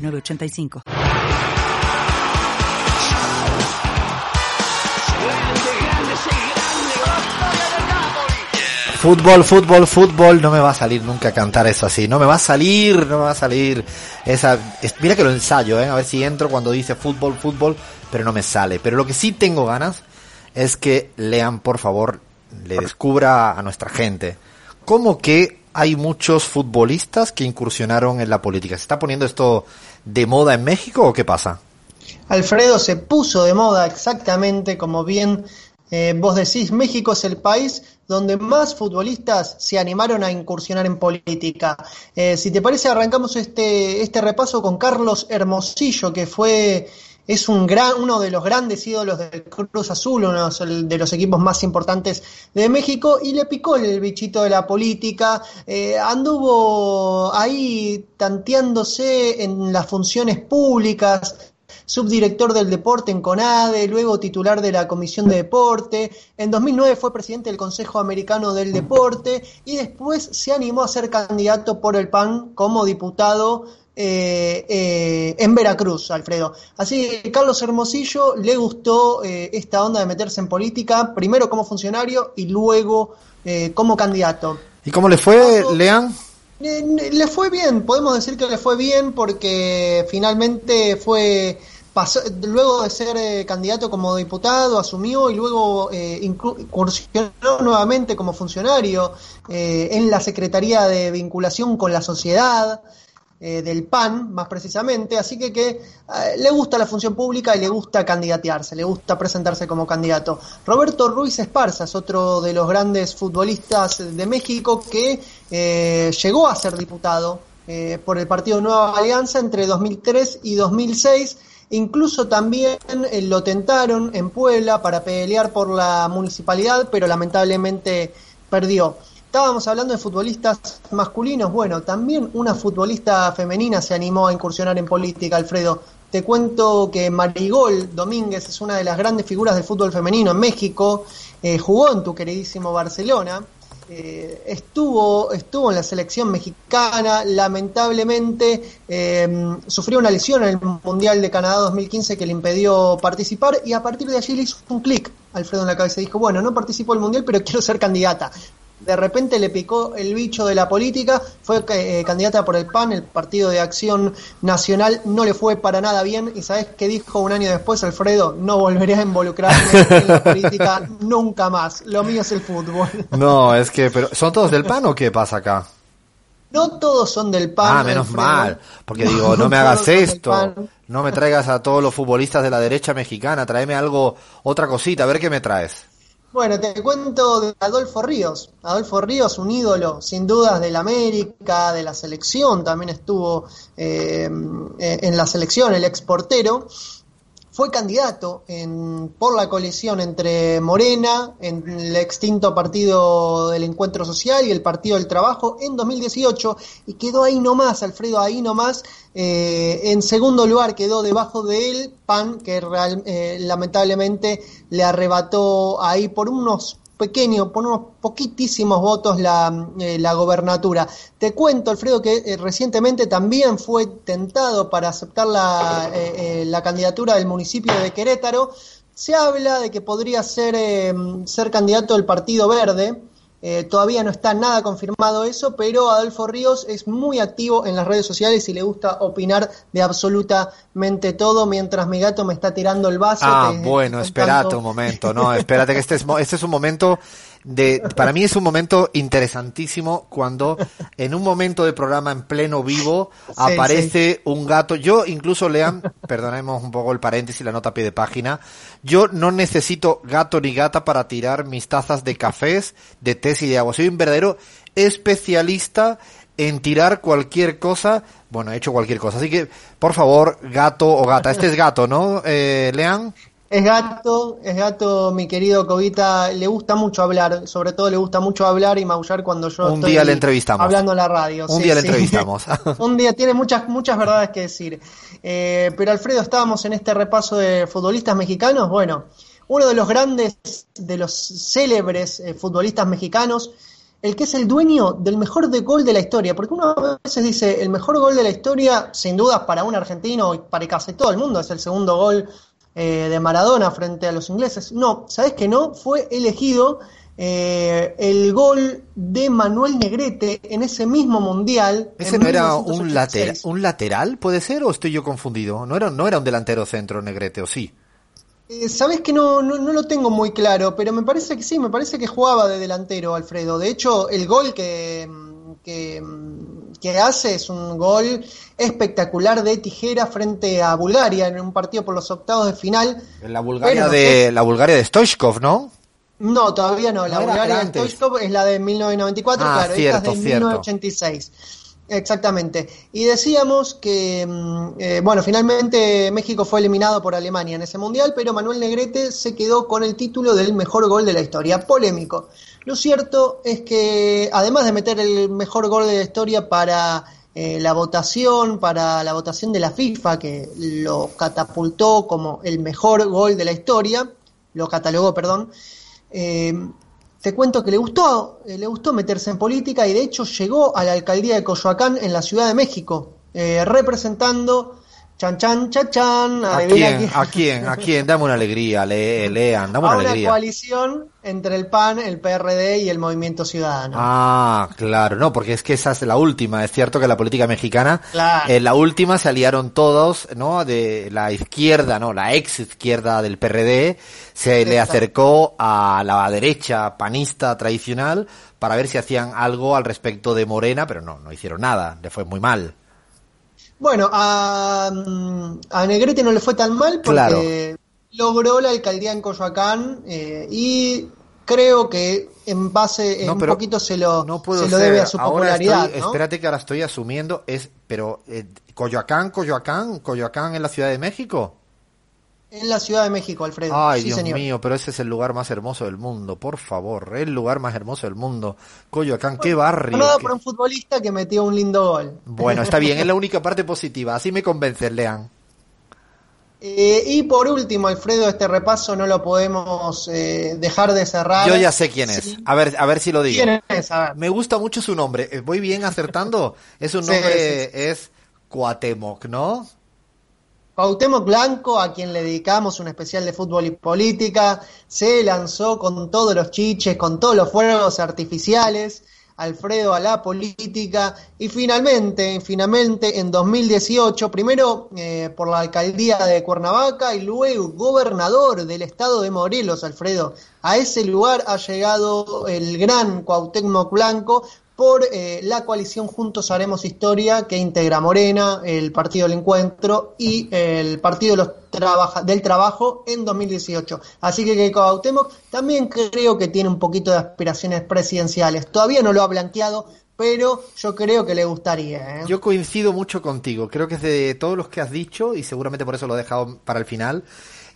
985. Fútbol, fútbol, fútbol, no me va a salir nunca cantar eso así, no me va a salir, no me va a salir esa... Mira que lo ensayo, ¿eh? a ver si entro cuando dice fútbol, fútbol, pero no me sale. Pero lo que sí tengo ganas es que lean, por favor, le descubra a nuestra gente cómo que hay muchos futbolistas que incursionaron en la política. ¿Se está poniendo esto de moda en México o qué pasa? Alfredo se puso de moda exactamente como bien eh, vos decís, México es el país donde más futbolistas se animaron a incursionar en política. Eh, si te parece, arrancamos este, este repaso con Carlos Hermosillo, que fue es un gran, uno de los grandes ídolos del Cruz Azul, uno de los equipos más importantes de México, y le picó el bichito de la política, eh, anduvo ahí tanteándose en las funciones públicas, subdirector del deporte en CONADE, luego titular de la Comisión de Deporte. En 2009 fue presidente del Consejo Americano del Deporte y después se animó a ser candidato por el PAN como diputado eh, eh, en Veracruz, Alfredo. Así que Carlos Hermosillo le gustó eh, esta onda de meterse en política, primero como funcionario y luego como candidato. ¿Y cómo le fue, Lean? le fue bien, podemos decir que le fue bien porque finalmente fue luego de ser candidato como diputado, asumió y luego incursionó nuevamente como funcionario en la Secretaría de Vinculación con la Sociedad del PAN, más precisamente, así que, que le gusta la función pública y le gusta candidatearse, le gusta presentarse como candidato. Roberto Ruiz Esparza es otro de los grandes futbolistas de México que llegó a ser diputado por el Partido Nueva Alianza entre 2003 y 2006 Incluso también eh, lo tentaron en Puebla para pelear por la municipalidad, pero lamentablemente perdió. Estábamos hablando de futbolistas masculinos. Bueno, también una futbolista femenina se animó a incursionar en política, Alfredo. Te cuento que Marigol Domínguez es una de las grandes figuras del fútbol femenino en México. Eh, jugó en tu queridísimo Barcelona. Eh, estuvo, estuvo en la selección mexicana, lamentablemente em, sufrió una lesión en el Mundial de Canadá 2015 que le impidió participar y a partir de allí le hizo un clic Alfredo en la cabeza dijo, bueno, no participo del Mundial, pero quiero ser candidata de repente le picó el bicho de la política, fue eh, candidata por el PAN, el Partido de Acción Nacional, no le fue para nada bien y sabes qué dijo un año después Alfredo, no volveré a involucrarme en la política nunca más, lo mío es el fútbol. No, es que, pero ¿son todos del PAN o qué pasa acá? No todos son del PAN. Ah, menos mal, porque digo, no me hagas esto, no me traigas a todos los futbolistas de la derecha mexicana, tráeme algo, otra cosita, a ver qué me traes. Bueno, te cuento de Adolfo Ríos. Adolfo Ríos, un ídolo, sin dudas, de la América, de la selección, también estuvo eh, en la selección, el exportero fue candidato en, por la coalición entre Morena, en el extinto Partido del Encuentro Social y el Partido del Trabajo en 2018 y quedó ahí nomás, Alfredo, ahí nomás. Eh, en segundo lugar quedó debajo de él PAN, que eh, lamentablemente le arrebató ahí por unos pequeño, por unos poquitísimos votos la, eh, gobernatura. Te cuento, Alfredo, que eh, recientemente también fue tentado para aceptar la, eh, la candidatura del municipio de Querétaro. Se habla de que podría ser, ser candidato del Partido Verde, eh, todavía no está nada confirmado eso, pero Adolfo Ríos es muy activo en las redes sociales y le gusta opinar de absolutamente todo mientras mi gato me está tirando el vaso. Ah, bueno, espérate un momento, no, espérate que este es, este es un momento de, para mí es un momento interesantísimo cuando en un momento de programa en pleno vivo aparece un gato. Yo incluso lean, perdonemos un poco el paréntesis, la nota a pie de página. Yo no necesito gato ni gata para tirar mis tazas de cafés, de té y de agua. Soy un verdadero especialista en tirar cualquier cosa. Bueno, he hecho cualquier cosa. Así que, por favor, gato o gata. Este es gato, ¿no, eh, Lean? Es gato, es gato, mi querido Covita. Le gusta mucho hablar, sobre todo le gusta mucho hablar y maullar cuando yo Un día le entrevistamos. hablando en la radio. Un día le entrevistamos. Un día tiene muchas, muchas verdades que decir. Eh, pero Alfredo, estábamos en este repaso de futbolistas mexicanos. Bueno, uno de los grandes, de los célebres eh, futbolistas mexicanos, el que es el dueño del mejor de gol de la historia, porque uno a veces dice, el mejor gol de la historia, sin dudas para un argentino y para casi todo el mundo, es el segundo gol eh, de Maradona frente a los ingleses. No, ¿sabes que no? Fue elegido eh, el gol de Manuel Negrete en ese mismo mundial. ¿Ese no era un, lateral, un lateral, puede ser, o estoy yo confundido? No era, no era un delantero centro Negrete, ¿o sí? Eh, Sabes que no, no, no, lo tengo muy claro, pero me parece que sí, me parece que jugaba de delantero Alfredo. De hecho, el gol que, que, que, hace es un gol espectacular de tijera frente a Bulgaria en un partido por los octavos de final. En la Bulgaria de la Bulgaria de Stoichkov, ¿no? No, todavía no. La Bulgaria de Stoichkov es la de 1994, ah, claro, cierto, esta es de cierto. 1986. Exactamente. Y decíamos que, eh, bueno, finalmente México fue eliminado por Alemania en ese mundial, pero Manuel Negrete se quedó con el título del mejor gol de la historia. Polémico. Lo cierto es que, además de meter el mejor gol de la historia para eh, la votación, para la votación de la FIFA, que lo catapultó como el mejor gol de la historia, lo catalogó, perdón, eh, te cuento que le gustó, eh, le gustó meterse en política y de hecho llegó a la alcaldía de Coyoacán en la Ciudad de México, eh, representando chan chan chan chan. ¿A quién? ¿A quién? ¿A quién? Dame una alegría, le, lean, dame a una una alegría. coalición entre el PAN, el PRD y el Movimiento Ciudadano. Ah, claro, no, porque es que esa es la última. Es cierto que la política mexicana, Claro. en la última se aliaron todos, ¿no? De la izquierda, ¿no? La ex izquierda del PRD se le acercó a la derecha panista tradicional para ver si hacían algo al respecto de Morena, pero no, no hicieron nada, le fue muy mal. Bueno, a, mm, a Negrete no le fue tan mal porque logró la alcaldía en Coyoacán eh, y creo que en base, No, un poquito se lo, no puedo se lo debe a su Ahora popularidad. estoy- ¿no? Espérate que ahora estoy asumiendo, es, pero eh, Coyoacán, Coyoacán, Coyoacán en la Ciudad de México. En la Ciudad de México, Alfredo. Ay, sí, Dios señor. mío, pero ese es el lugar más hermoso del mundo, por favor, el lugar más hermoso del mundo. Coyoacán, qué barrio. Qué- por un futbolista que metió un lindo gol. Bueno, está bien, es la única parte positiva, así me convences, Lean. Eh, y por último, Alfredo, este repaso no lo podemos eh, dejar de cerrar. Yo ya sé quién es, Sí. a ver, a ver si lo digo. ¿Quién es? A ver. Me gusta mucho su nombre, Eh, voy bien acertando, es un nombre, sí, es Cuatemoc, ¿no? Cuauhtémoc Blanco, a quien le dedicamos un especial de fútbol y política, se lanzó con todos los chiches, con todos los fuegos artificiales, Alfredo a la política, y finalmente, finalmente en 2018, primero eh, por la alcaldía de Cuernavaca y luego gobernador del estado de Morelos, Alfredo. A ese lugar ha llegado el gran Cuauhtémoc Blanco por eh, la coalición Juntos Haremos Historia que integra Morena, el Partido del Encuentro y el Partido del Trabajo en 2018. Así que que Cuauhtémoc también creo que tiene un poquito de aspiraciones presidenciales. Todavía no lo ha blanqueado, pero yo creo que le gustaría. ¿eh? Yo coincido mucho contigo. Creo que es de todos los que has dicho, y seguramente por eso lo he dejado para el final.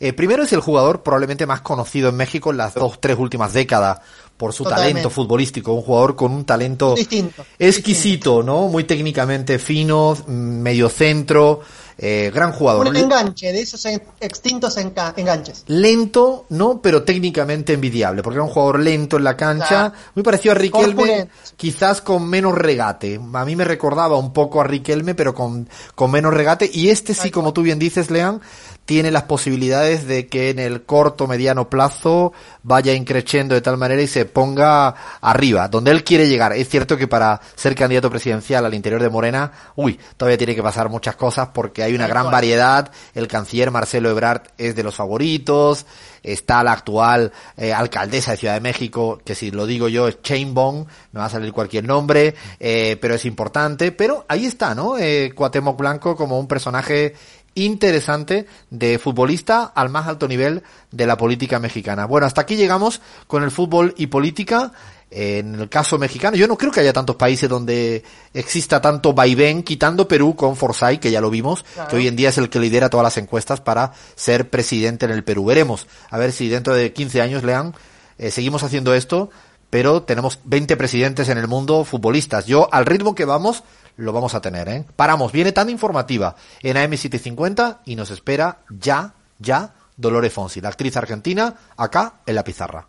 Eh, primero es el jugador probablemente más conocido en México en las dos, tres últimas décadas por su Totalmente. talento futbolístico. Un jugador con un talento Distinto. exquisito, ¿no? Muy técnicamente fino, mm, medio centro, eh, gran jugador. Un enganche de esos en- extintos enca- enganches. Lento, no, pero técnicamente envidiable, porque era un jugador lento en la cancha, muy parecido a Riquelme, Corpulento. quizás con menos regate. A mí me recordaba un poco a Riquelme, pero con, con menos regate. Y este sí, como tú bien dices, Lean, tiene las posibilidades de que en el corto, mediano plazo vaya increciendo de tal manera y se ponga arriba, donde él quiere llegar. Es cierto que para ser candidato presidencial al interior de Morena, uy, todavía tiene que pasar muchas cosas porque hay una gran variedad. El canciller Marcelo Ebrard es de los favoritos. Está la actual eh, alcaldesa de Ciudad de México, que si lo digo yo es Chainbone, me va a salir cualquier nombre, eh, pero es importante. Pero ahí está, ¿no? Eh, Cuauhtémoc Blanco como un personaje interesante de futbolista al más alto nivel de la política mexicana. Bueno, hasta aquí llegamos con el fútbol y política. En el caso mexicano, yo no creo que haya tantos países donde exista tanto vaivén, quitando Perú con Forsyth, que ya lo vimos, que hoy en día es el que lidera todas las encuestas para ser presidente en el Perú. Veremos, a ver si dentro de 15 años, Lean, eh, seguimos haciendo esto, pero tenemos 20 presidentes en el mundo futbolistas. Yo, al ritmo que vamos, lo vamos a tener, ¿eh? Paramos, viene tan informativa en AM750 y nos espera ya, ya, Dolores Fonsi, la actriz argentina, acá en la pizarra.